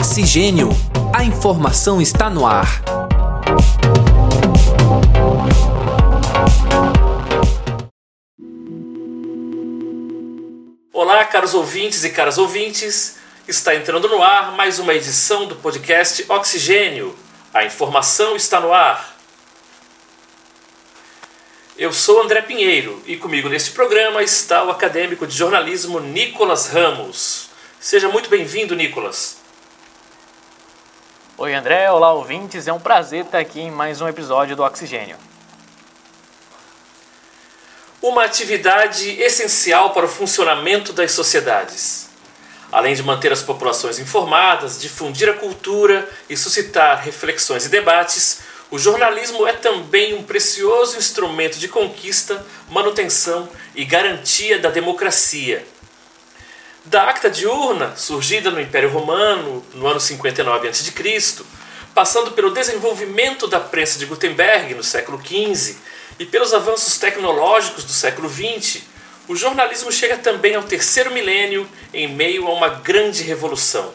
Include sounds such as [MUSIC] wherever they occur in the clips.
Oxigênio. A informação está no ar. Olá, caros ouvintes e caras ouvintes. Está entrando no ar mais uma edição do podcast Oxigênio. A informação está no ar. Eu sou André Pinheiro e comigo neste programa está o acadêmico de jornalismo Nicolas Ramos. Seja muito bem-vindo, Nicolas. Oi, André. Olá, ouvintes. É um prazer estar aqui em mais um episódio do Oxigênio. Uma atividade essencial para o funcionamento das sociedades. Além de manter as populações informadas, difundir a cultura e suscitar reflexões e debates, o jornalismo é também um precioso instrumento de conquista, manutenção e garantia da democracia da Acta Diurna, surgida no Império Romano no ano 59 a.C., passando pelo desenvolvimento da prensa de Gutenberg no século XV e pelos avanços tecnológicos do século XX, o jornalismo chega também ao terceiro milênio em meio a uma grande revolução.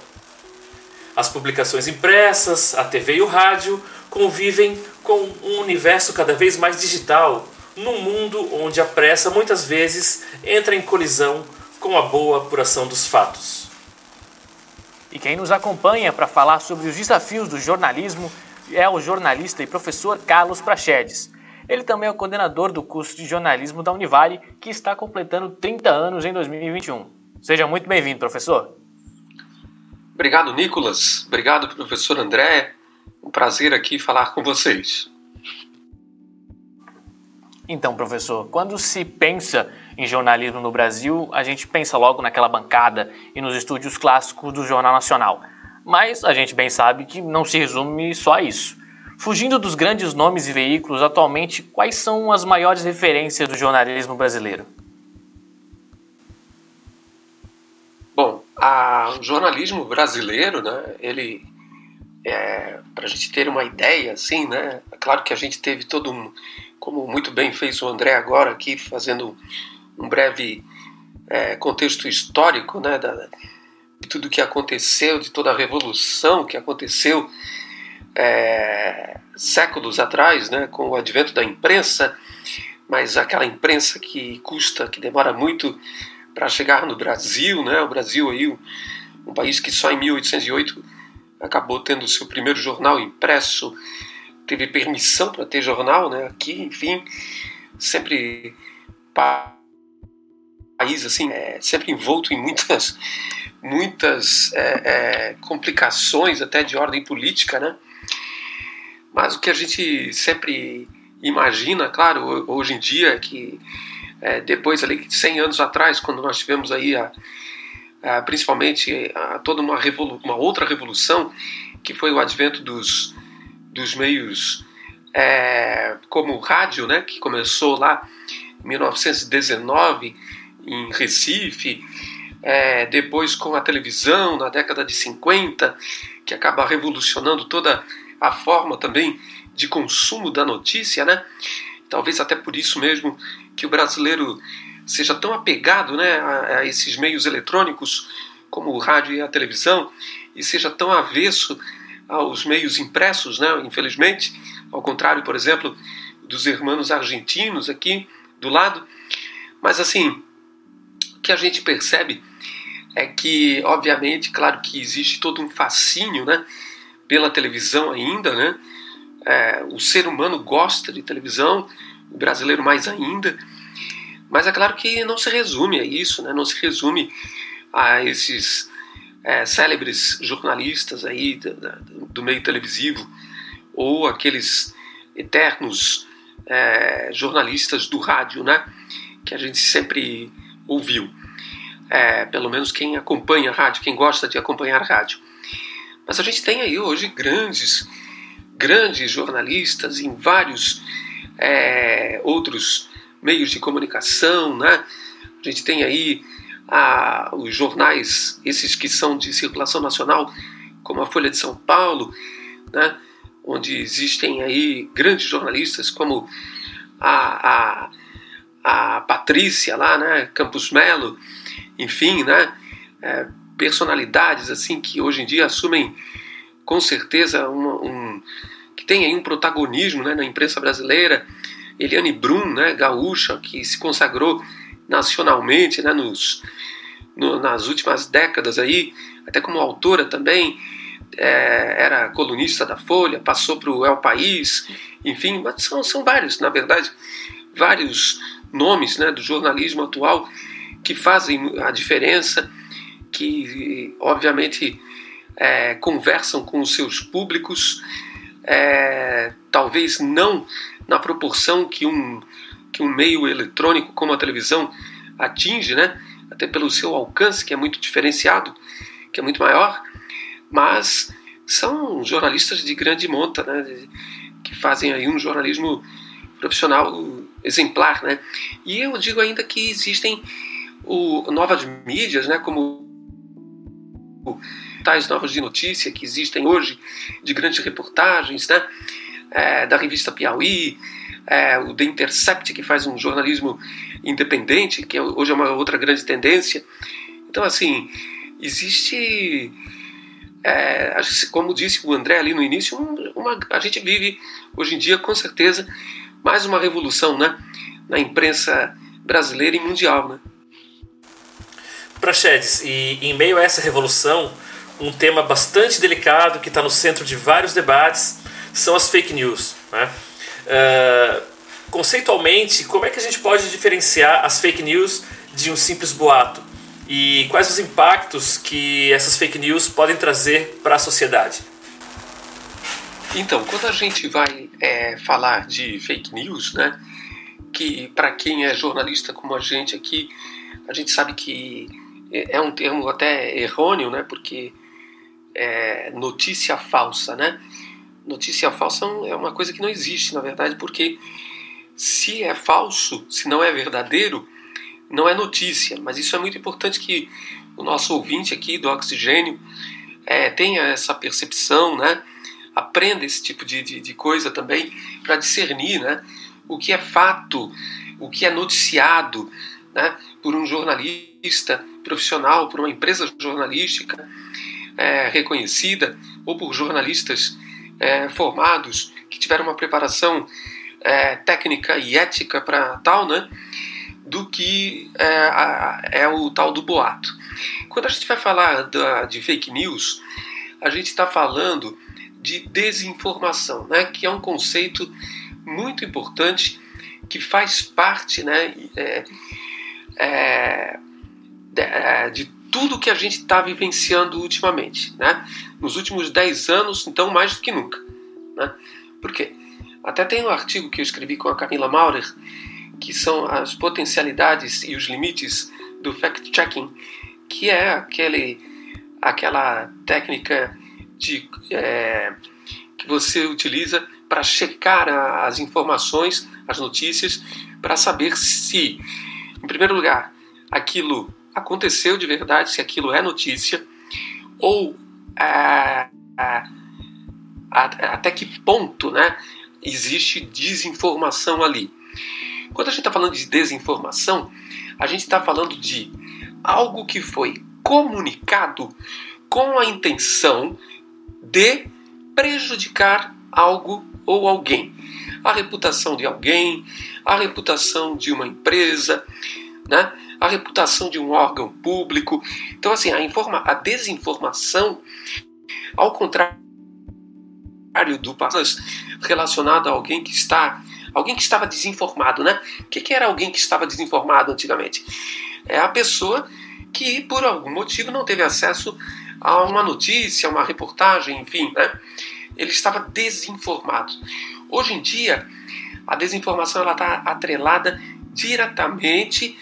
As publicações impressas, a TV e o rádio convivem com um universo cada vez mais digital, num mundo onde a pressa muitas vezes entra em colisão com a boa apuração dos fatos. E quem nos acompanha para falar sobre os desafios do jornalismo é o jornalista e professor Carlos Prachedes. Ele também é o coordenador do curso de jornalismo da Univale, que está completando 30 anos em 2021. Seja muito bem-vindo, professor. Obrigado, Nicolas. Obrigado, professor André. Um prazer aqui falar com vocês. Então, professor, quando se pensa em jornalismo no Brasil, a gente pensa logo naquela bancada e nos estúdios clássicos do Jornal Nacional. Mas a gente bem sabe que não se resume só a isso. Fugindo dos grandes nomes e veículos, atualmente, quais são as maiores referências do jornalismo brasileiro? Bom, a, o jornalismo brasileiro, né, ele, é, para a gente ter uma ideia, assim, né, é claro que a gente teve todo um, como muito bem fez o André agora aqui, fazendo um breve é, contexto histórico né, da, de tudo que aconteceu, de toda a revolução que aconteceu é, séculos atrás, né, com o advento da imprensa, mas aquela imprensa que custa, que demora muito para chegar no Brasil, né, o Brasil aí, um, país que só em 1808 acabou tendo seu primeiro jornal impresso, teve permissão para ter jornal, né, aqui, enfim, sempre país assim é, sempre envolto em muitas [LAUGHS] muitas é, é, complicações até de ordem política, né? Mas o que a gente sempre imagina, claro, hoje em dia é que é, depois ali 100 anos atrás, quando nós tivemos aí a, a principalmente a, toda uma, revolu uma outra revolução que foi o advento dos, dos meios é, como o rádio, né, que começou lá em 1919 em Recife, é, depois com a televisão na década de 50, que acaba revolucionando toda a forma também de consumo da notícia, né? Talvez até por isso mesmo que o brasileiro seja tão apegado né, a, a esses meios eletrônicos como o rádio e a televisão e seja tão avesso aos meios impressos, né? Infelizmente, ao contrário, por exemplo, dos irmãos argentinos aqui do lado. Mas assim, que a gente percebe é que, obviamente, claro que existe todo um fascínio né, pela televisão ainda, né? É, o ser humano gosta de televisão, o brasileiro mais ainda, mas é claro que não se resume a isso, né? não se resume a esses é, célebres jornalistas aí do, meio televisivo ou aqueles eternos é, jornalistas do rádio, né? que a gente sempre ouviu. É, pelo menos quem acompanha rádio, quem gosta de acompanhar rádio. Mas a gente tem aí hoje grandes, grandes jornalistas em vários é, outros meios de comunicação, né? A gente tem aí a, os jornais, esses que são de circulação nacional, como a Folha de São Paulo, né? onde existem aí grandes jornalistas como a, a a Patrícia lá, né, Campos Melo, enfim, né, é, personalidades assim que hoje em dia assumem com certeza um que tem aí um protagonismo né, na imprensa brasileira. Eliane Brum, né, gaúcha, que se consagrou nacionalmente né, nos, no, nas últimas décadas aí, até como autora também, é, era colunista da Folha, passou para o El País, enfim, são, são vários, na verdade, vários nomes né, do jornalismo atual que fazem a diferença, que obviamente é, conversam com os seus públicos, é, talvez não na proporção que um, que um meio eletrônico como a televisão atinge, né? até pelo seu alcance, que é muito diferenciado, que é muito maior, mas são jornalistas de grande monta, né? que fazem aí um jornalismo profissional exemplar. Né? E eu digo ainda que existem o, novas mídias, né? como tais novas de notícia que existem hoje, de grandes reportagens, né? É, da revista Piauí, é, o The Intercept, que faz um jornalismo independente, que é hoje é uma outra grande tendência. Então, assim, existe, é, como disse o André ali no início, uma, a gente vive hoje em dia, com certeza, mais uma revolução né, na imprensa brasileira e mundial. Né? Praxedes, e em meio a essa revolução, um tema bastante delicado que está no centro de vários debates são as fake news. Né? Uh, conceitualmente, como é que a gente pode diferenciar as fake news de um simples boato? E quais os impactos que essas fake news podem trazer para a sociedade? Então, quando a gente vai é, falar de fake news, né, que para quem é jornalista como a gente aqui, a gente sabe que é um termo até errôneo, né, porque é notícia falsa, né? Notícia falsa é uma coisa que não existe, na verdade, porque se é falso, se não é verdadeiro, não é notícia. Mas isso é muito importante que o nosso ouvinte aqui do Oxigênio é, tenha essa percepção, né? Aprenda esse tipo de, de, de coisa também para discernir né? o que é fato, o que é noticiado né? por um jornalista profissional, por uma empresa jornalística é, reconhecida ou por jornalistas é, formados que tiveram uma preparação é, técnica e ética para tal, né? Do que é, é, o tal do boato. Quando a gente vai falar da, de fake news, a gente está falando de desinformação, né? Que é um conceito muito importante que faz parte, né? É, é de, é, de tudo que a gente está vivenciando ultimamente, né? Nos últimos 10 anos, então mais do que nunca, né? Por quê? Até tem um artigo que eu escrevi com a Camila Maurer, que são as potencialidades e os limites do fact-checking, que é aquele, aquela técnica de, é, que você utiliza para checar a, as informações, as notícias, para saber se, em primeiro lugar, aquilo aconteceu de verdade, se aquilo é notícia, ou é, é, até que ponto né, existe desinformação ali. Quando a gente está falando de desinformação, a gente está falando de algo que foi comunicado com a intenção de prejudicar algo ou alguém. A reputação de alguém, a reputação de uma empresa, né? a reputação de um órgão público. Então, assim, a, informa a desinformação, ao contrário do relacionado a alguém que está alguém que estava desinformado, né? O que, que era alguém que estava desinformado antigamente? É a pessoa que por algum motivo não teve acesso a uma notícia, uma reportagem, enfim, né? Ele estava desinformado. Hoje em dia, a desinformação está atrelada diretamente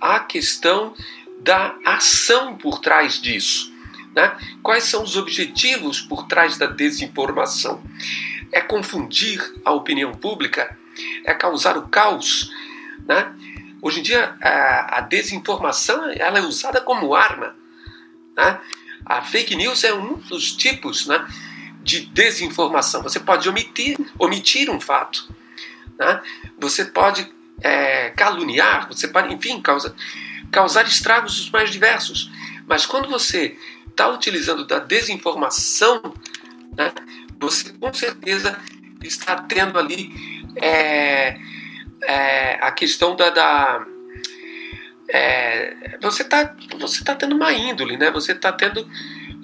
à questão da ação por trás disso. Né? Quais são os objetivos por trás da desinformação? É confundir a opinião pública? É causar o caos? Né? Hoje em dia, a, desinformação ela é usada como arma. Né? A fake news é um dos tipos né, de desinformação. Você pode omitir, omitir um fato. Né? Você pode é, caluniar, você pode, enfim, causa, causar estragos os mais diversos Mas quando você está utilizando da desinformação, né, você com certeza está tendo ali é, é, a questão da, da é, você está você tá tendo uma índole, né? Você está tendo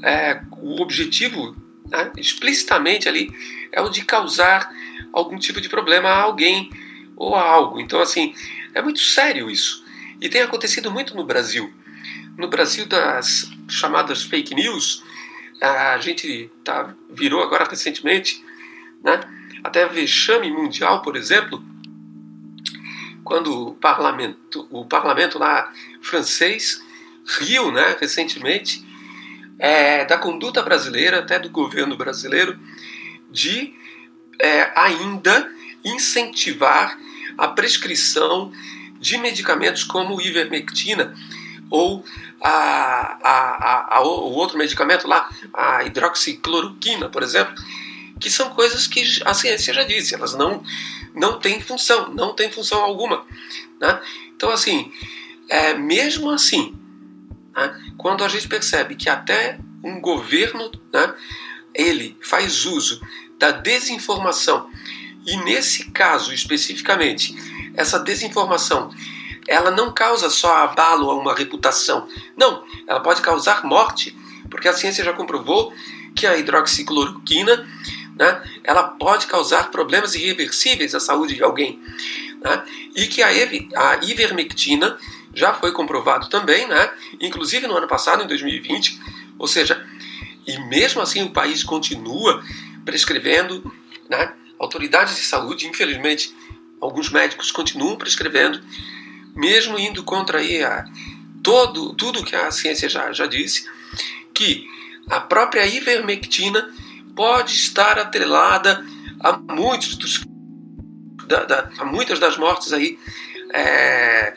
é, o objetivo né, explicitamente ali é o de causar algum tipo de problema a alguém ou a algo. Então assim é muito sério isso e tem acontecido muito no Brasil. No Brasil das chamadas fake news, a gente tá, virou agora recentemente, né? Até vexame mundial, por exemplo, quando o parlamento, o parlamento lá francês riu, né, recentemente, é, da conduta brasileira, até do governo brasileiro, de é, ainda incentivar a prescrição de medicamentos como ivermectina ou a, a, a, o outro medicamento lá, a hidroxicloroquina, por exemplo, que são coisas que a ciência já disse, elas não, não têm função, não têm função alguma. Né? Então, assim, é, mesmo assim, né, quando a gente percebe que até um governo né, ele faz uso da desinformação e nesse caso especificamente essa desinformação ela não causa só abalo a uma reputação, não, ela pode causar morte, porque a ciência já comprovou que a hidroxicloroquina né, ela pode causar problemas irreversíveis à saúde de alguém. Né, e que a, a ivermectina já foi comprovado também, né, inclusive no ano passado, em 2020, ou seja, e mesmo assim o país continua prescrevendo, né, autoridades de saúde, infelizmente, alguns médicos continuam prescrevendo, mesmo indo contra aí a, todo, tudo que a ciência já, já disse, que a própria ivermectina pode estar atrelada a muitos dos, da, da, a muitas das mortes aí é,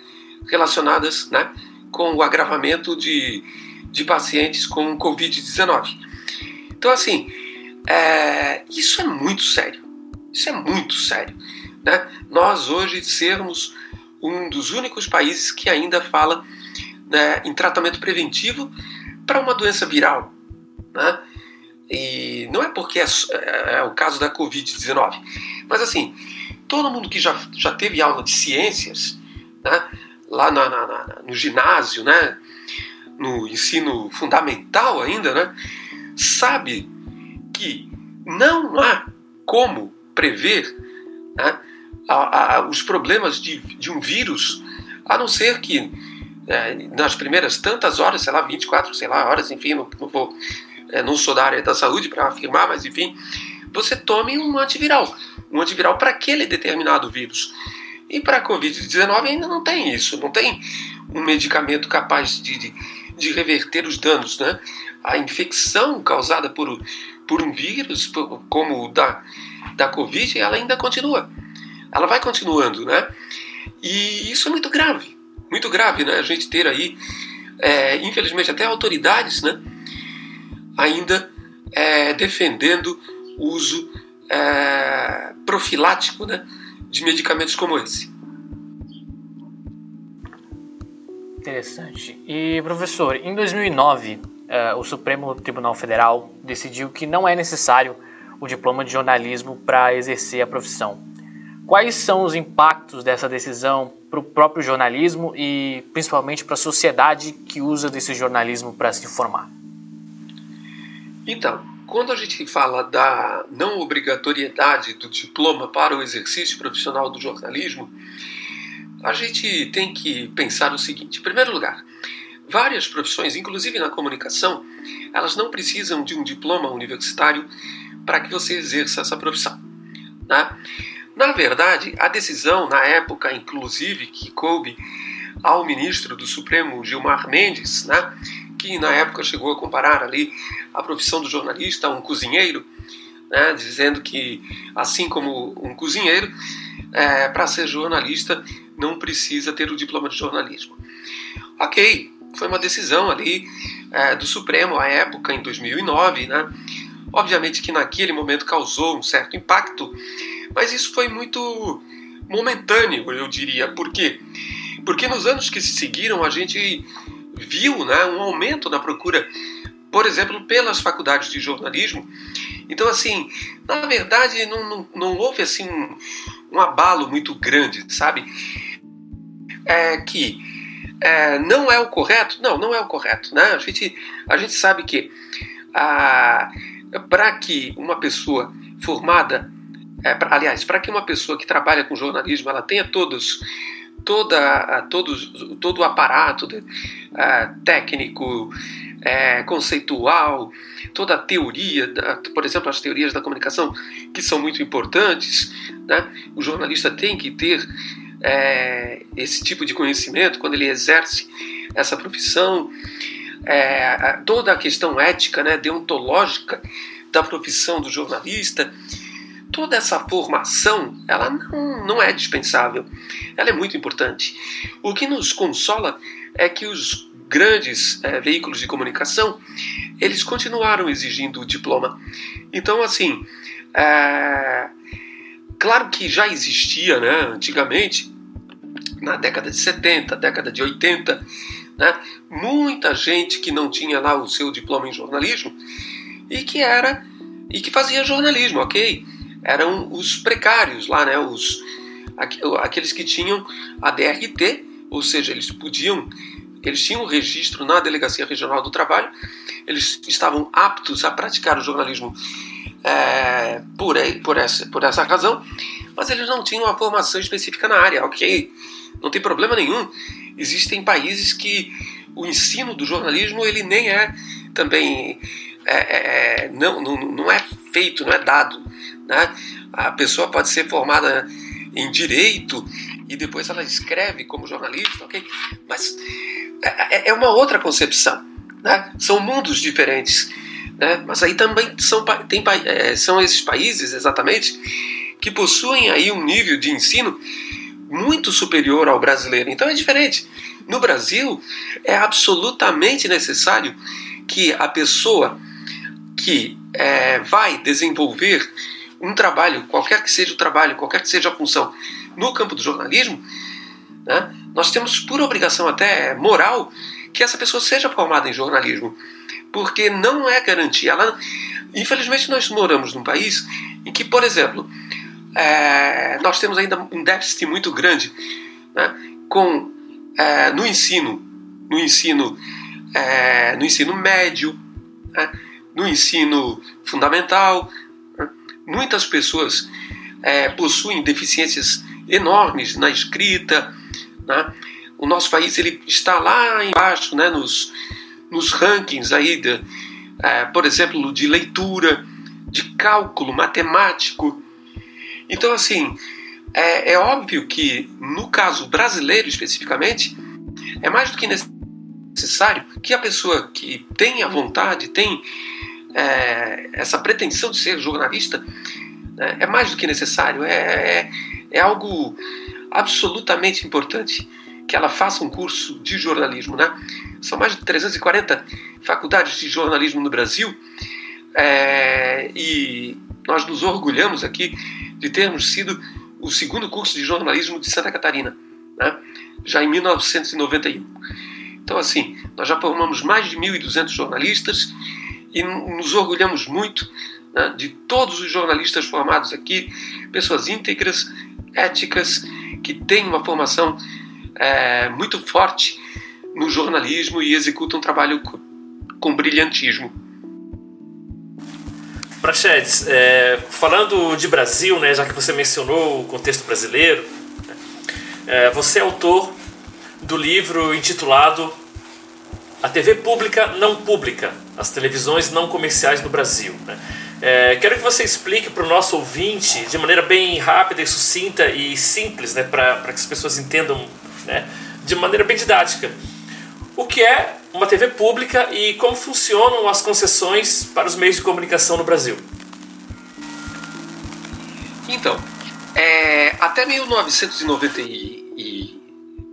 relacionadas né, com o agravamento de, de pacientes com Covid-19. Então, assim, é, isso é muito sério. Isso é muito sério. Né? Nós hoje sermos um dos únicos países que ainda fala né, em tratamento preventivo para uma doença viral. Né? E não é porque é, é, é o caso da Covid-19, mas assim, todo mundo que já, já teve aula de ciências, né, lá na, na, na, no ginásio, né, no ensino fundamental ainda, né, sabe que não há como prever né, a, a, os problemas de, de um vírus, a não ser que é, nas primeiras tantas horas, sei lá, 24, sei lá, horas, enfim, não, não vou é, não sou da área da saúde para afirmar, mas enfim, você tome um antiviral, um antiviral para aquele determinado vírus. E para a Covid-19 ainda não tem isso, não tem um medicamento capaz de, de, de, reverter os danos. Né? A infecção causada por, por um vírus, como o da, da Covid, ela ainda continua. Ela vai continuando, né? E isso é muito grave, muito grave, né? A gente ter aí, é, infelizmente, até autoridades, né? Ainda é, defendendo o uso é, profilático né, de medicamentos como esse. Interessante. E professor, em 2009, é, o Supremo Tribunal Federal decidiu que não é necessário o diploma de jornalismo para exercer a profissão. Quais são os impactos dessa decisão para o próprio jornalismo e principalmente para a sociedade que usa desse jornalismo para se informar? Então, quando a gente fala da não obrigatoriedade do diploma para o exercício profissional do jornalismo, a gente tem que pensar o seguinte: em primeiro lugar, várias profissões, inclusive na comunicação, elas não precisam de um diploma universitário para que você exerça essa profissão. Né? Na verdade, a decisão, na época, inclusive, que coube ao ministro do Supremo Gilmar Mendes, né, que na época chegou a comparar ali a profissão do jornalista a um cozinheiro, né, dizendo que, assim como um cozinheiro, é, para ser jornalista não precisa ter o diploma de jornalismo. Ok, foi uma decisão ali é, do Supremo à época, em 2009, né? Obviamente que naquele momento causou um certo impacto, mas isso foi muito momentâneo, eu diria. Por quê? Porque nos anos que se seguiram a gente viu né, um aumento na procura, por exemplo, pelas faculdades de jornalismo. Então, assim, na verdade, não, não, não houve assim um, um abalo muito grande, sabe? É que é, não é o correto? Não, não é o correto. Né? A, gente, a gente sabe que para que uma pessoa formada, é, pra, aliás, para que uma pessoa que trabalha com jornalismo ela tenha todos toda, todos, todo o aparato de, uh, técnico, é, conceitual, toda a teoria, por exemplo, as teorias da comunicação, que são muito importantes. Né? O jornalista tem que ter é, esse tipo de conhecimento quando ele exerce essa profissão. É, toda a questão ética, né, deontológica da profissão do jornalista, toda essa formação, ela não, não é dispensável, ela é muito importante. O que nos consola é que os grandes é, veículos de comunicação, eles continuaram exigindo o diploma. Então, assim, é, claro que já existia, né, antigamente, na década de 70, década de 80, né, muita gente que não tinha lá o seu diploma em jornalismo e que era e que fazia jornalismo, ok? Eram os precários lá, né, os aqueles que tinham a DRT, ou seja, eles podiam eles tinham um registro na Delegacia Regional do Trabalho, eles estavam aptos a praticar o jornalismo é, por, por, essa, por essa razão, mas eles não tinham a formação específica na área, ok? Não tem problema nenhum. Existem países que o ensino do jornalismo ele nem é também é, é, é não, não, não é feito, não é dado. Né? A pessoa pode ser formada em direito e depois ela escreve como jornalista, ok? Mas é, é, é uma outra concepção, né? São mundos diferentes, né? Mas aí também são, tem, é, são esses países, exatamente, que possuem aí um nível de ensino muito superior ao brasileiro. Então é diferente. No Brasil, é absolutamente necessário que a pessoa que é, vai desenvolver um trabalho, qualquer que seja o trabalho, qualquer que seja a função, no campo do jornalismo, né, nós temos por obrigação até moral que essa pessoa seja formada em jornalismo, porque não é garantia. Ela, infelizmente, nós moramos num país em que, por exemplo, é, nós temos ainda um déficit muito grande né, com é, no ensino, no ensino, é, no ensino médio, né, no ensino fundamental. Né, muitas pessoas é, possuem deficiências enormes na escrita. Né, o nosso país ele está lá embaixo, né, nos, nos rankings aí, de, é, por exemplo, de leitura, de cálculo matemático. Então, assim, é, é óbvio que no caso brasileiro especificamente, é mais do que necessário que a pessoa que tem a vontade, tem é, essa pretensão de ser jornalista, né, é mais do que necessário, é, é, é algo absolutamente importante que ela faça um curso de jornalismo. Né? São mais de 340 faculdades de jornalismo no Brasil é, e nós nos orgulhamos aqui de termos sido o segundo curso de jornalismo de Santa Catarina, né? já em 1991. Então, assim, nós já formamos mais de 1.200 jornalistas e nos orgulhamos muito né, de todos os jornalistas formados aqui, pessoas íntegras, éticas, que têm uma formação é, muito forte no jornalismo e executam um trabalho com, com brilhantismo. Prachedes, é, falando de Brasil, né, já que você mencionou o contexto brasileiro, é, você é autor do livro intitulado A TV Pública Não Pública, as televisões não comerciais no Brasil. Né? É, quero que você explique para o nosso ouvinte, de maneira bem rápida e sucinta e simples, né, para que as pessoas entendam né, de maneira bem didática, o que é uma TV pública e como funcionam as concessões para os meios de comunicação no Brasil. Então, é, até 1990 e, e,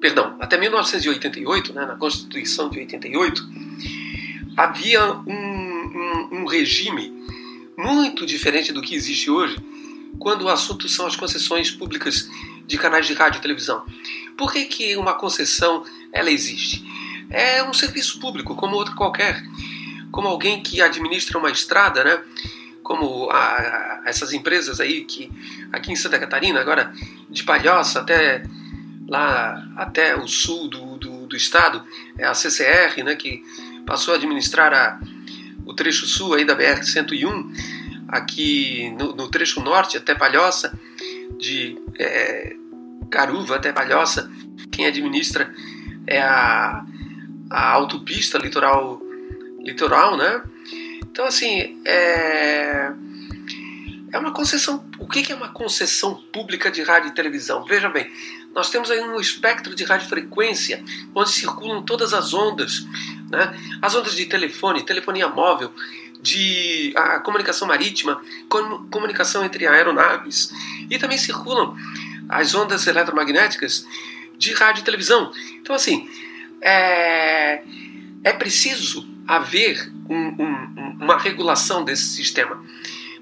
perdão, até 1988, né, na Constituição de 88, havia um, um, um regime muito diferente do que existe hoje quando o assunto são as concessões públicas de canais de rádio e televisão. Por que, que uma concessão ela existe? é um serviço público, como outro qualquer. Como alguém que administra uma estrada, né? Como a, a, essas empresas aí que aqui em Santa Catarina, agora de Palhoça até lá até o sul do, do, do estado, é a CCR, né? Que passou a administrar a, o trecho sul aí da BR-101, aqui no, no, trecho norte até Palhoça, de é, Caruva até Palhoça, quem administra é a, a autopista litoral, litoral, né? Então, assim, é, é uma concessão. O que é uma concessão pública de rádio e televisão? Veja bem, nós temos aí um espectro de radiofrequência onde circulam todas as ondas, né? as ondas de telefone, telefonia móvel, de a comunicação marítima, com, comunicação entre aeronaves e também circulam as ondas eletromagnéticas de rádio e televisão. Então, assim, é, é preciso haver um, um, uma regulação desse sistema.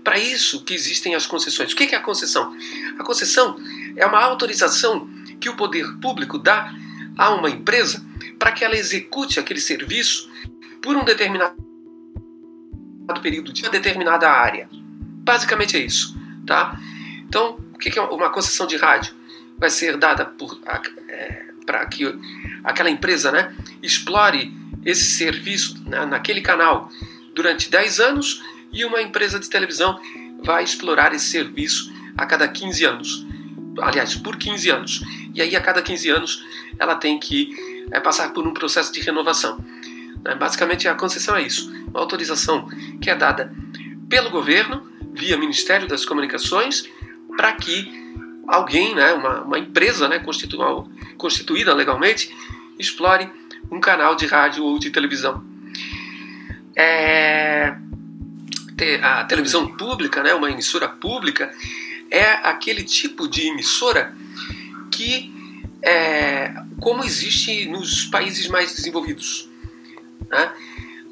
Para isso que existem as concessões. O que é a concessão? A concessão é uma autorização que o poder público dá a uma empresa para que ela execute aquele serviço por um determinado período de uma determinada área. Basicamente é isso, tá? Então, o que é uma concessão de rádio? Vai ser dada é, para que aquela empresa né, explore esse serviço né, naquele canal durante 10 anos e uma empresa de televisão vai explorar esse serviço a cada 15 anos. Aliás, por 15 anos. E aí, a cada 15 anos, ela tem que é, passar por um processo de renovação. Né? Basicamente, a concessão é isso: uma autorização que é dada pelo governo, via Ministério das Comunicações, para que alguém, né, uma, uma empresa né, constitu, constituída legalmente, explore um canal de rádio ou de televisão. É, a televisão pública, né, uma emissora pública, é aquele tipo de emissora que, é, como existe nos países mais desenvolvidos, né,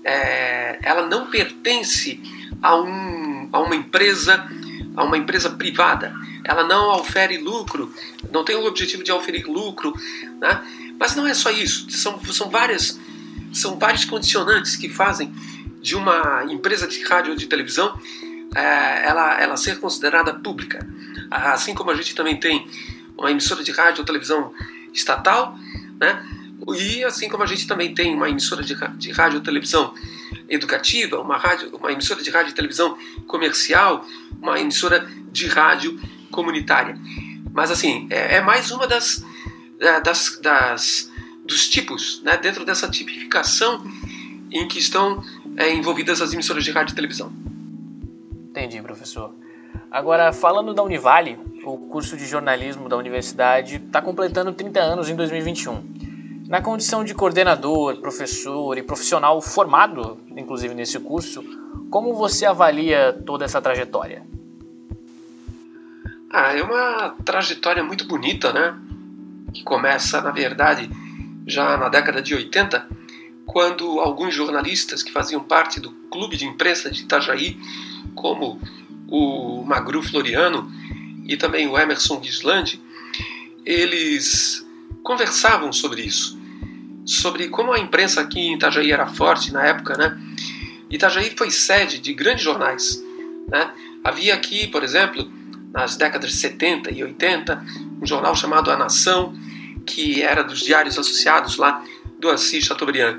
é, ela não pertence a, um, a uma empresa a uma empresa privada. Ela não ofere lucro, não tem o objetivo de oferir lucro, né? mas não é só isso. São, são, várias, são vários condicionantes que fazem de uma empresa de rádio ou de televisão é, ela, ela ser considerada pública. Assim como a gente também tem uma emissora de rádio ou televisão estatal, né? E assim como a gente também tem uma emissora de, de rádio ou televisão educativa, uma, rádio, uma emissora de rádio e televisão comercial, uma emissora de rádio comunitária. Mas assim, é, é mais uma das, é, das, das, dos tipos, né, dentro dessa tipificação em que estão é, envolvidas as emissoras de rádio e televisão. Entendi, professor. Agora, falando da Univale, o curso de jornalismo da universidade está completando 30 anos em 2021. Na condição de coordenador, professor e profissional formado, inclusive nesse curso, como você avalia toda essa trajetória? Ah, é uma trajetória muito bonita, né? Que começa, na verdade, já na década de 80, quando alguns jornalistas que faziam parte do clube de imprensa de Itajaí, como o Magru Floriano e também o Emerson Gislandi, eles conversavam sobre isso, sobre como a imprensa aqui em Itajaí era forte na época, né? Itajaí foi sede de grandes jornais, né? Havia aqui, por exemplo, nas décadas de 70 e 80, um jornal chamado A Nação, que era dos diários associados lá do Assis Chateaubriand.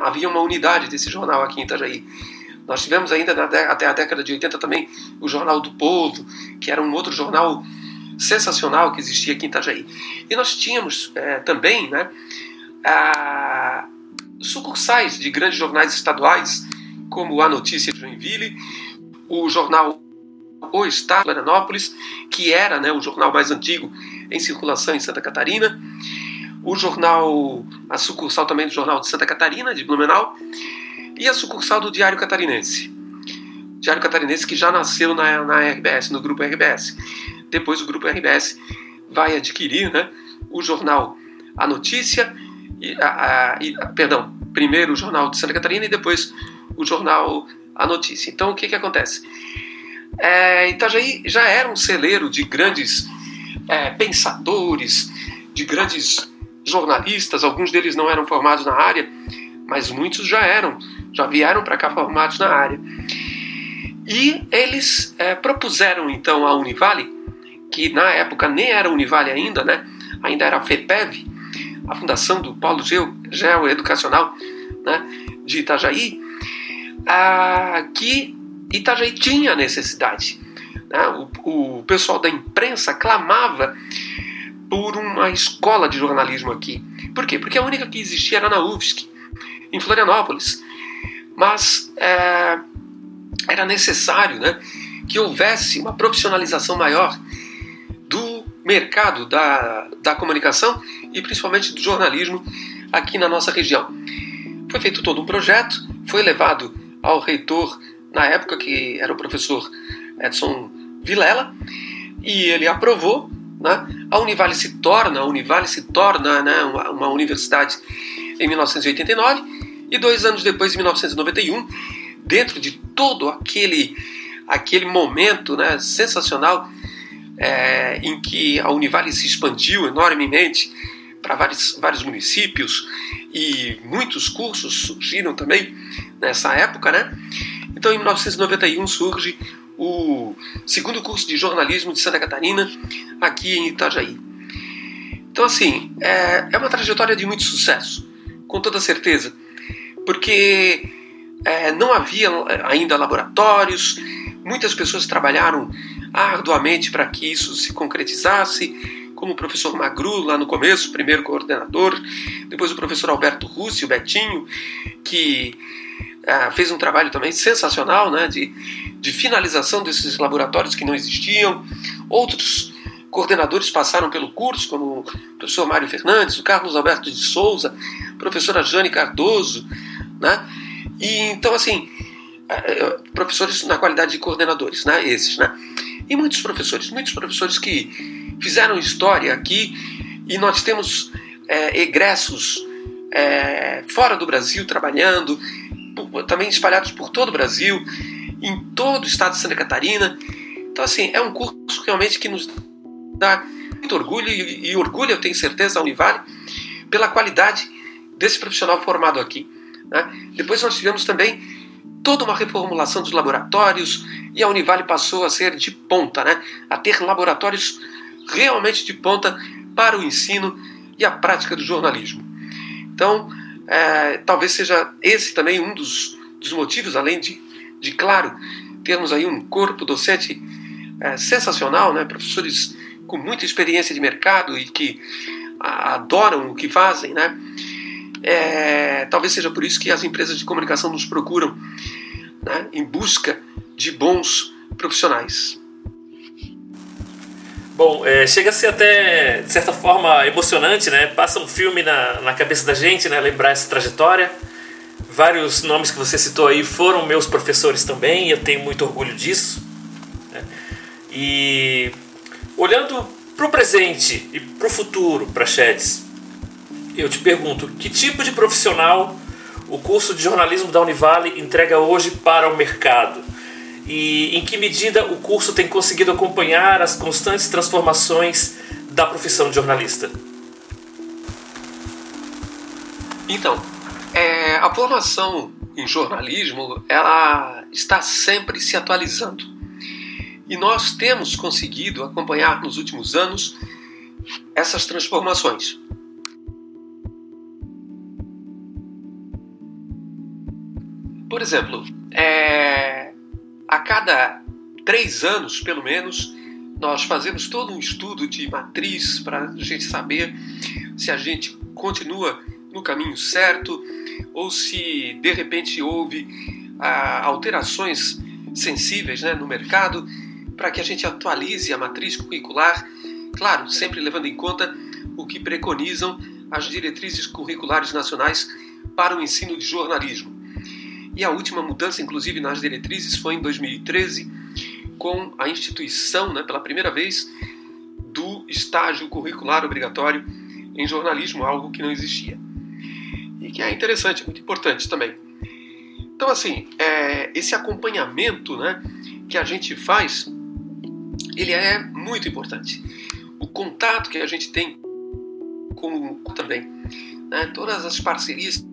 Havia uma unidade desse jornal aqui em Itajaí. Nós tivemos ainda até a década de 80 também o Jornal do Povo, que era um outro jornal sensacional que existia aqui em Itajaí. E nós tínhamos é, também né, a, sucursais de grandes jornais estaduais, como A Notícia de Joinville, o jornal O Estado de Florianópolis, que era né, o jornal mais antigo em circulação em Santa Catarina, o jornal, a sucursal também do Jornal de Santa Catarina, de Blumenau, e a sucursal do Diário Catarinense. Diário Catarinense que já nasceu na, na RBS, no grupo RBS. Depois o grupo RBS vai adquirir né, o jornal A Notícia, e, a, a, e, perdão, primeiro o jornal de Santa Catarina e depois o jornal A Notícia. Então o que, que acontece? É, Itajaí já era um celeiro de grandes é, pensadores, de grandes jornalistas, alguns deles não eram formados na área, mas muitos já eram, já vieram para cá formados na área. E eles é, propuseram então à Univale, que na época nem era Univale ainda, né? ainda era a FEPEV, a fundação do Polo Geo, Geoeducacional né? de Itajaí, a, que Itajaí tinha necessidade. Né? O, o pessoal da imprensa clamava por uma escola de jornalismo aqui. Por quê? Porque a única que existia era na UFSC, em Florianópolis. Mas é, era necessário né, que houvesse uma profissionalização maior do mercado da, da comunicação e principalmente do jornalismo aqui na nossa região. Foi feito todo um projeto, foi levado ao reitor, na época que era o professor Edson Vilela, e ele aprovou. Né? A Univale se torna, a Univale se torna né, uma, uma universidade em 1989 e dois anos depois, em 1991, dentro de todo aquele, aquele momento né, sensacional é, em que a Univale se expandiu enormemente para vários, vários municípios e muitos cursos surgiram também nessa época, né? Então, em 1991 surge o segundo curso de jornalismo de Santa Catarina aqui em Itajaí. Então, assim, é, é uma trajetória de muito sucesso, com toda certeza, porque é, não havia ainda laboratórios, muitas pessoas trabalharam arduamente para que isso se concretizasse, como o professor Magru lá no começo, primeiro coordenador, depois o professor Alberto Russi, o Betinho, que é, fez um trabalho também sensacional né, de, de finalização desses laboratórios que não existiam. Outros coordenadores passaram pelo curso, como o professor Mário Fernandes, o Carlos Alberto de Souza, a professora Jane Cardoso, né? E então assim, é, é, professores na qualidade de coordenadores, né? Esses, né? E muitos professores, muitos professores que fizeram história aqui e nós temos é, egressos é, fora do Brasil trabalhando, também espalhados por todo o Brasil, em todo o estado de Santa Catarina. Então, assim, é um curso realmente que nos dá muito orgulho e, e orgulho, eu tenho certeza, a Univale, pela qualidade desse profissional formado aqui. Né? Depois nós tivemos também toda uma reformulação dos laboratórios e a Univale passou a ser de ponta, né? a ter laboratórios realmente de ponta para o ensino e a prática do jornalismo. Então, é, talvez seja esse também um dos, dos motivos, além de, de, claro, termos aí um corpo docente é, sensacional, né? professores com muita experiência de mercado e que adoram o que fazem, né? É, talvez seja por isso que as empresas de comunicação nos procuram né, em busca de bons profissionais. Bom, é, chega a ser até, de certa forma, emocionante, né? Passa um filme na, na cabeça da gente, né? Lembrar essa trajetória. Vários nomes que você citou aí foram meus professores também, e eu tenho muito orgulho disso. Né? E olhando para o presente e para o futuro, para Sheds, eu te pergunto, que tipo de profissional o curso de jornalismo da Univale entrega hoje para o mercado? E em que medida o curso tem conseguido acompanhar as constantes transformações da profissão de jornalista? Então, é, a formação em jornalismo ela está sempre se atualizando. E nós temos conseguido acompanhar nos últimos anos essas transformações. Por exemplo, é, a cada três anos, pelo menos, nós fazemos todo um estudo de matriz para a gente saber se a gente continua no caminho certo ou se de repente houve ah, alterações sensíveis né, no mercado para que a gente atualize a matriz curricular, claro, sempre levando em conta o que preconizam as diretrizes curriculares nacionais para o ensino de jornalismo. E a última mudança, inclusive nas diretrizes, foi em 2013, com a instituição, né, pela primeira vez, do estágio curricular obrigatório em jornalismo, algo que não existia. E que é interessante, muito importante também. Então, assim, é, esse acompanhamento né, que a gente faz, ele é muito importante. O contato que a gente tem com também. Né? Todas as parcerias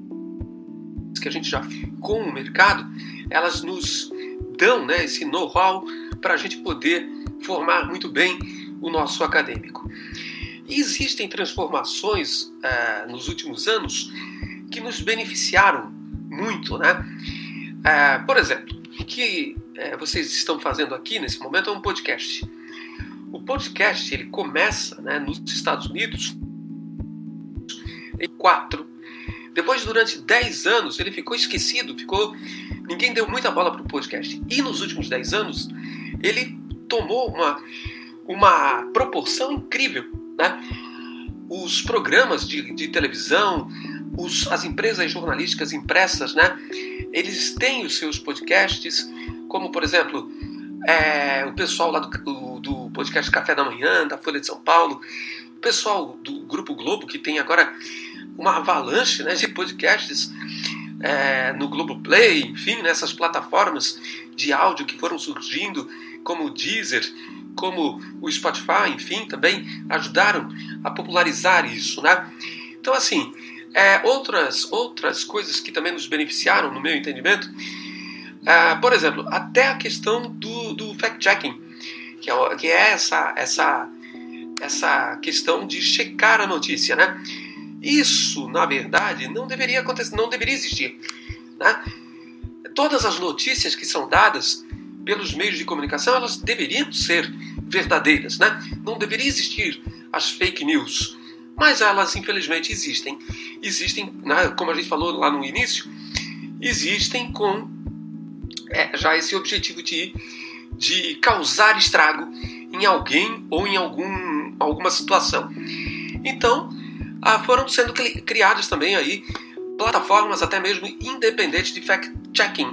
que a gente já fez com o mercado, elas nos dão né, esse know-how para a gente poder formar muito bem o nosso acadêmico. Existem transformações uh, nos últimos anos que nos beneficiaram muito, né? Uh, por exemplo, o que uh, vocês estão fazendo aqui nesse momento é um podcast. O podcast ele começa né, nos Estados Unidos em quatro. Depois, durante dez anos, ele ficou esquecido, ficou ninguém deu muita bola para o podcast. E nos últimos dez anos, ele tomou uma, uma proporção incrível. Né? Os programas de, de televisão, os, as empresas jornalísticas impressas, né? eles têm os seus podcasts, como por exemplo é, o pessoal lá do, do podcast Café da Manhã, da Folha de São Paulo, o pessoal do Grupo Globo, que tem agora uma avalanche né, de podcasts é, no Globoplay, enfim, nessas plataformas de áudio que foram surgindo, como o Deezer, como o Spotify, enfim, também ajudaram a popularizar isso, né? Então, assim, é, outras, outras coisas que também nos beneficiaram, no meu entendimento, é, por exemplo, até a questão do, do fact-checking, que é, que é essa, essa, essa questão de checar a notícia, né? Isso, na verdade, não deveria acontecer, não deveria existir. Né? Todas as notícias que são dadas pelos meios de comunicação, elas deveriam ser verdadeiras, né? Não deveria existir as fake news, mas elas infelizmente existem. Existem, né, como a gente falou lá no início, existem com é, já esse objetivo de, de causar estrago em alguém ou em algum, alguma situação. Então, ah, foram sendo criadas também aí plataformas até mesmo independentes de fact-checking.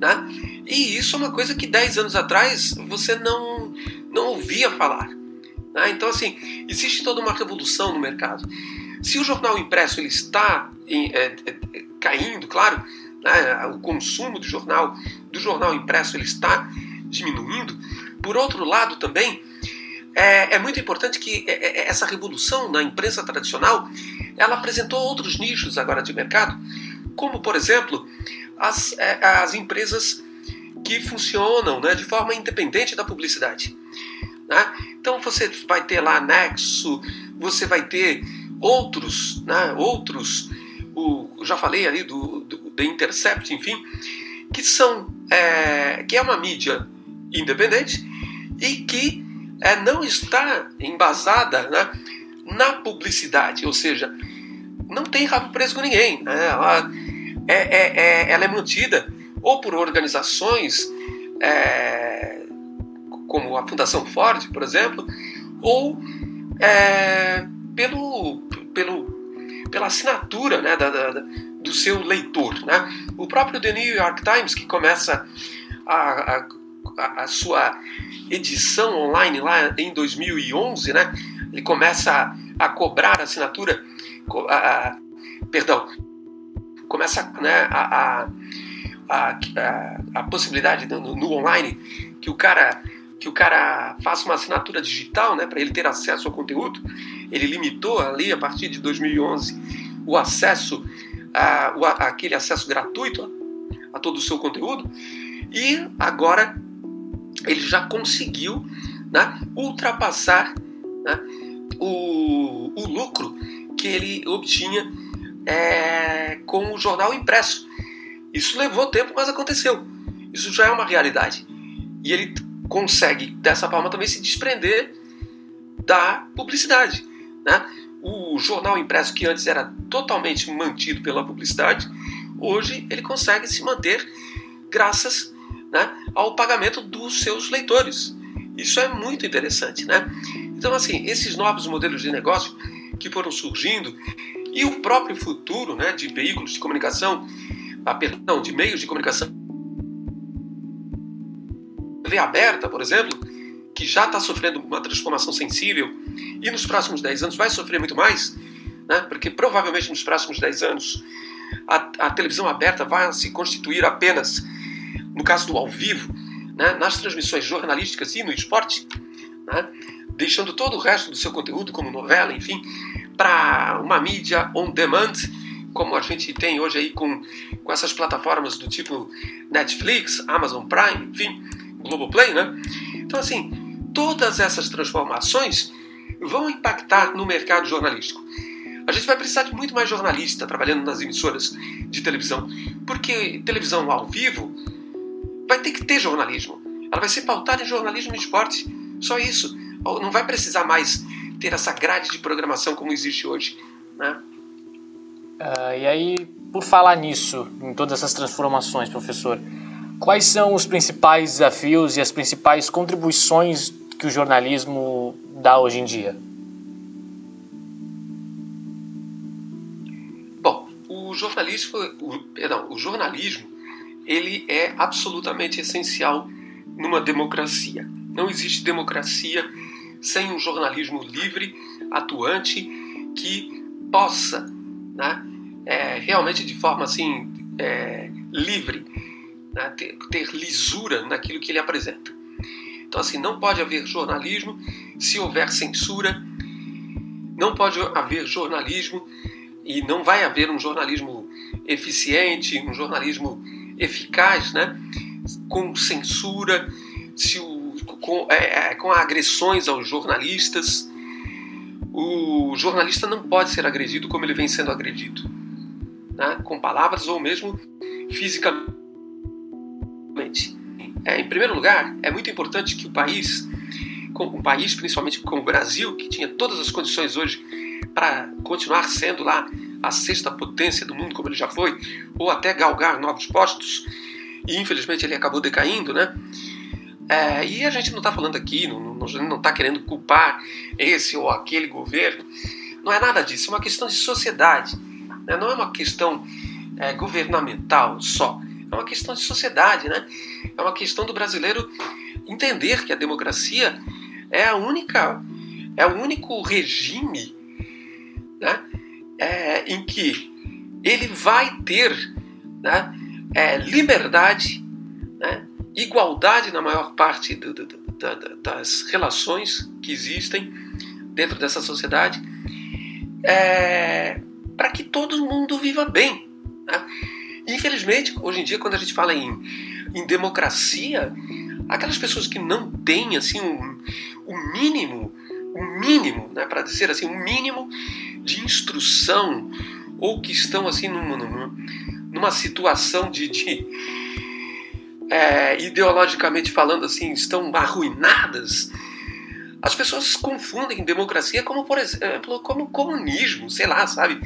Né? E isso é uma coisa que 10 anos atrás você não, não ouvia falar. Né? Então, assim, existe toda uma revolução no mercado. Se o jornal impresso ele está em, é, é, caindo, claro, né? o consumo do jornal, do jornal impresso ele está diminuindo, por outro lado também, é, é muito importante que é, é, essa revolução na imprensa tradicional ela apresentou outros nichos agora de mercado, como por exemplo as, é, as empresas que funcionam né, de forma independente da publicidade. Né? Então você vai ter lá Nexo, você vai ter outros, né, outros, o, já falei ali do, do The Intercept, enfim, que são é, que é uma mídia independente e que é, não está embasada né, na publicidade, ou seja, não tem rabo preso com ninguém. Né? Ela, é, é, é, ela é mantida ou por organizações é, como a Fundação Ford, por exemplo, ou é, pelo, pelo, pela assinatura né, da, da, do seu leitor. Né? O próprio The New York Times, que começa a, a, a sua edição online lá em 2011, né? Ele começa a, a cobrar assinatura, a, perdão, começa né, a, a, a, possibilidade no, no, online que o cara que o cara faça uma assinatura digital, né, para ele ter acesso ao conteúdo. Ele limitou ali a partir de 2011 o acesso a, aquele acesso gratuito a todo o seu conteúdo e agora ele já conseguiu né, ultrapassar né, o, o lucro que ele obtinha é, com o jornal impresso. Isso levou tempo, mas aconteceu. Isso já é uma realidade. E ele consegue, dessa forma, também se desprender da publicidade. Né? O jornal impresso, que antes era totalmente mantido pela publicidade, hoje ele consegue se manter graças né, ao pagamento dos seus leitores. Isso é muito interessante, né? Então, assim, esses novos modelos de negócio que foram surgindo e o próprio futuro, né, de veículos de comunicação, ah, perdão, de meios de comunicação TV aberta, por exemplo, que já está sofrendo uma transformação sensível e nos próximos 10 anos vai sofrer muito mais, né? porque provavelmente nos próximos 10 anos a, a televisão aberta vai se constituir apenas no caso do ao vivo, né, nas transmissões jornalísticas e no esporte, né, deixando todo o resto do seu conteúdo, como novela, enfim, para uma mídia on demand, como a gente tem hoje aí com, com essas plataformas do tipo Netflix, Amazon Prime, enfim, Globoplay, né? Então, assim, todas essas transformações vão impactar no mercado jornalístico. A gente vai precisar de muito mais jornalista trabalhando nas emissoras de televisão, porque televisão ao vivo vai ter que ter jornalismo. Ela vai ser pautada em jornalismo e esporte. Só isso. Não vai precisar mais ter essa grade de programação como existe hoje. Né? Uh, e aí, por falar nisso, em todas essas transformações, professor, quais são os principais desafios e as principais contribuições que o jornalismo dá hoje em dia? Bom, o jornalismo, o, perdão, o jornalismo, ele é absolutamente essencial numa democracia. Não existe democracia sem um jornalismo livre, atuante, que possa, né, é, realmente de forma assim é, livre, né, ter, ter lisura naquilo que ele apresenta. Então, assim, não pode haver jornalismo se houver censura, não pode haver jornalismo e não vai haver um jornalismo eficiente, um jornalismo eficaz, né? com censura, se o, com, é, é, com agressões aos jornalistas. O jornalista não pode ser agredido como ele vem sendo agredido, né? com palavras ou mesmo fisicamente. É, em primeiro lugar, é muito importante que o país, um país principalmente como o Brasil, que tinha todas as condições hoje para continuar sendo lá a sexta potência do mundo como ele já foi, ou até galgar novos postos, e infelizmente ele acabou decaindo, né? É, e a gente não está falando aqui, não está querendo culpar esse ou aquele governo, não é nada disso, é uma questão de sociedade, né? não é uma questão é, governamental só, é uma questão de sociedade, né? é uma questão do brasileiro entender que a democracia é a única, é o único regime né? É, em que ele vai ter né? é, liberdade, né, igualdade na maior parte do, do, do, das relações que existem dentro dessa sociedade, é, para que todo mundo viva bem. Né? Infelizmente, hoje em dia, quando a gente fala em, em democracia, aquelas pessoas que não têm assim um, um mínimo, um mínimo, né, para dizer assim, um mínimo de instrução ou que estão assim numa, numa, numa situação de, de é, ideologicamente falando assim, estão arruinadas, as pessoas confundem democracia como, por exemplo, como comunismo, sei lá, sabe?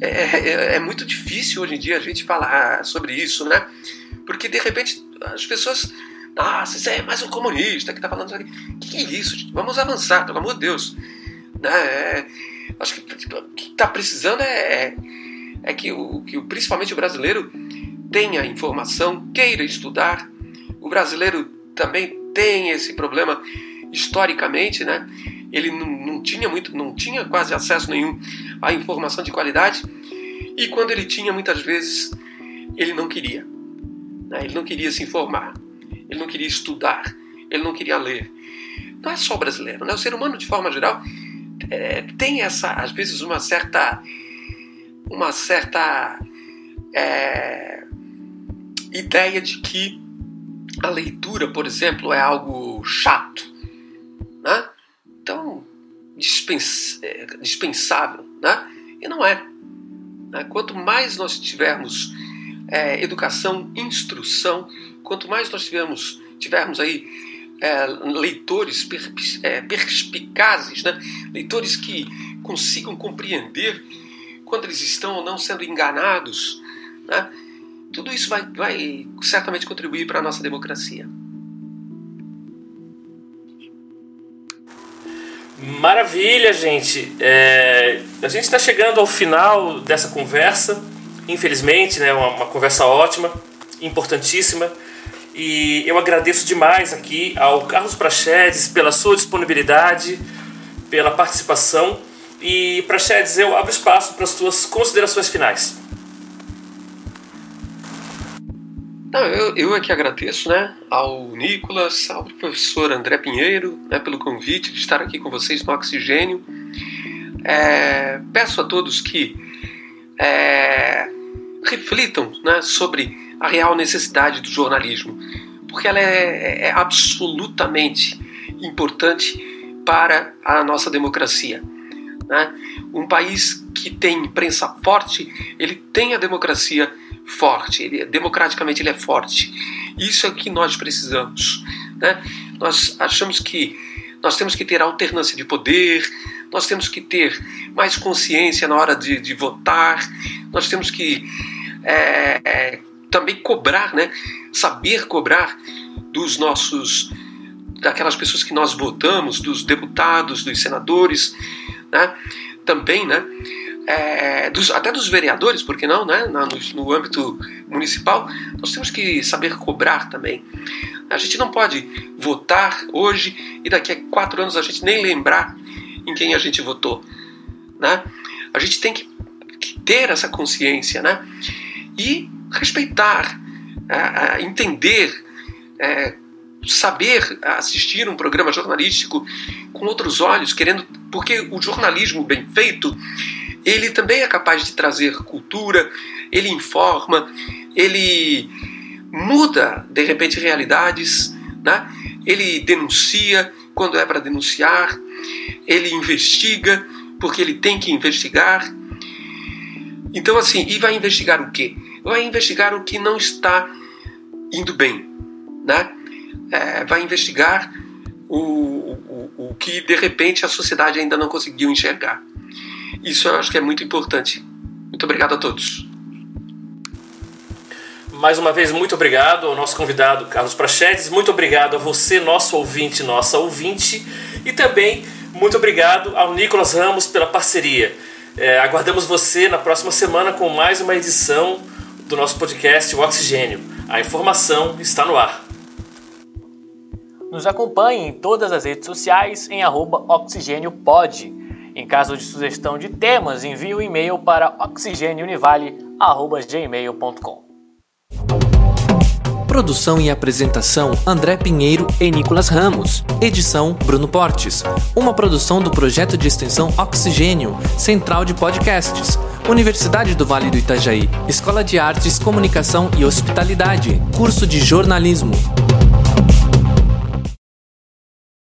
É, é, é, muito difícil hoje em dia a gente falar sobre isso, né? Porque de repente as pessoas. Nossa, você é mais um comunista que está falando isso aqui. O que, que, é isso, gente? Vamos avançar, pelo amor de Deus. Né? É, acho que o que está precisando é, é é que, o, que principalmente o brasileiro tenha informação, queira estudar. O brasileiro também tem esse problema historicamente, né? Ele não, não tinha muito, não tinha quase acesso nenhum à informação de qualidade e quando ele tinha, muitas vezes ele não queria. Né? Ele não queria se informar, ele não queria estudar, ele não queria ler. Não é só brasileiro, né? O ser humano de forma geral é, tem essa, às vezes, uma certa uma certa é, ideia de que a leitura, por exemplo, é algo chato, né? Então, dispens, é, dispensável, né? E não é. Né? Quanto mais nós tivermos é, educação, instrução, quanto mais nós tivermos, tivermos aí é, leitores per, é, perspicazes, né? leitores que consigam compreender quando eles estão ou não sendo enganados. Né? Tudo isso vai, vai certamente contribuir para a nossa democracia. Maravilha, gente. É, a gente está chegando ao final dessa conversa. Infelizmente, né, uma, uma conversa ótima, importantíssima. E eu agradeço demais aqui ao Carlos Prachedes pela sua disponibilidade, pela participação. E para Chedes, eu abro espaço para as suas considerações finais. Não, eu, eu é que agradeço né, ao Nicolas, ao professor André Pinheiro, né, pelo convite de estar aqui com vocês no Oxigênio. é, peço a todos que é, reflitam né, sobre a real necessidade do jornalismo, porque ela é, é absolutamente importante para a nossa democracia. Né? Um país que tem imprensa forte, ele tem a democracia forte, ele, democraticamente ele é forte. Isso é o que nós precisamos. Né? Nós achamos que nós temos que ter alternância de poder, nós temos que ter mais consciência na hora de, de votar, nós temos que é, também cobrar, né? saber cobrar dos nossos daquelas pessoas que nós votamos, dos deputados, dos senadores, né? também, né? É, dos, até dos vereadores, porque não, né? No, no, âmbito municipal, nós temos que saber cobrar também. A gente não pode votar hoje e daqui a quatro anos a gente nem lembrar em quem a gente votou, né? A gente tem que, ter essa consciência, né? E respeitar, é, é, entender, é, saber assistir um programa jornalístico com outros olhos, querendo, porque o jornalismo bem feito, ele também é capaz de trazer cultura, ele informa, ele muda de repente realidades, né? Ele denuncia quando é para denunciar, ele investiga porque ele tem que investigar. Então assim, e vai investigar o quê? Vai investigar o que não está indo bem, né? é, vai investigar o, o, o que de repente a sociedade ainda não conseguiu enxergar. Isso eu acho que é muito importante. Muito obrigado a todos. Mais uma vez, muito obrigado ao nosso convidado Carlos Prachedes, muito obrigado a você, nosso ouvinte, nossa ouvinte, e também muito obrigado ao Nicolas Ramos pela parceria. É, aguardamos você na próxima semana com mais uma edição do nosso podcast O Oxigênio. A informação está no ar. Nos acompanhe em todas as redes sociais em oxigêniopod. Em caso de sugestão de temas, envie o um e-mail para oxigêniounivale.gmail.com Produção e apresentação André Pinheiro e Nicolas Ramos. Edição Bruno Portes. Uma produção do projeto de extensão Oxigênio, Central de Podcasts. Universidade do Vale do Itajaí. Escola de Artes, Comunicação e Hospitalidade. Curso de Jornalismo.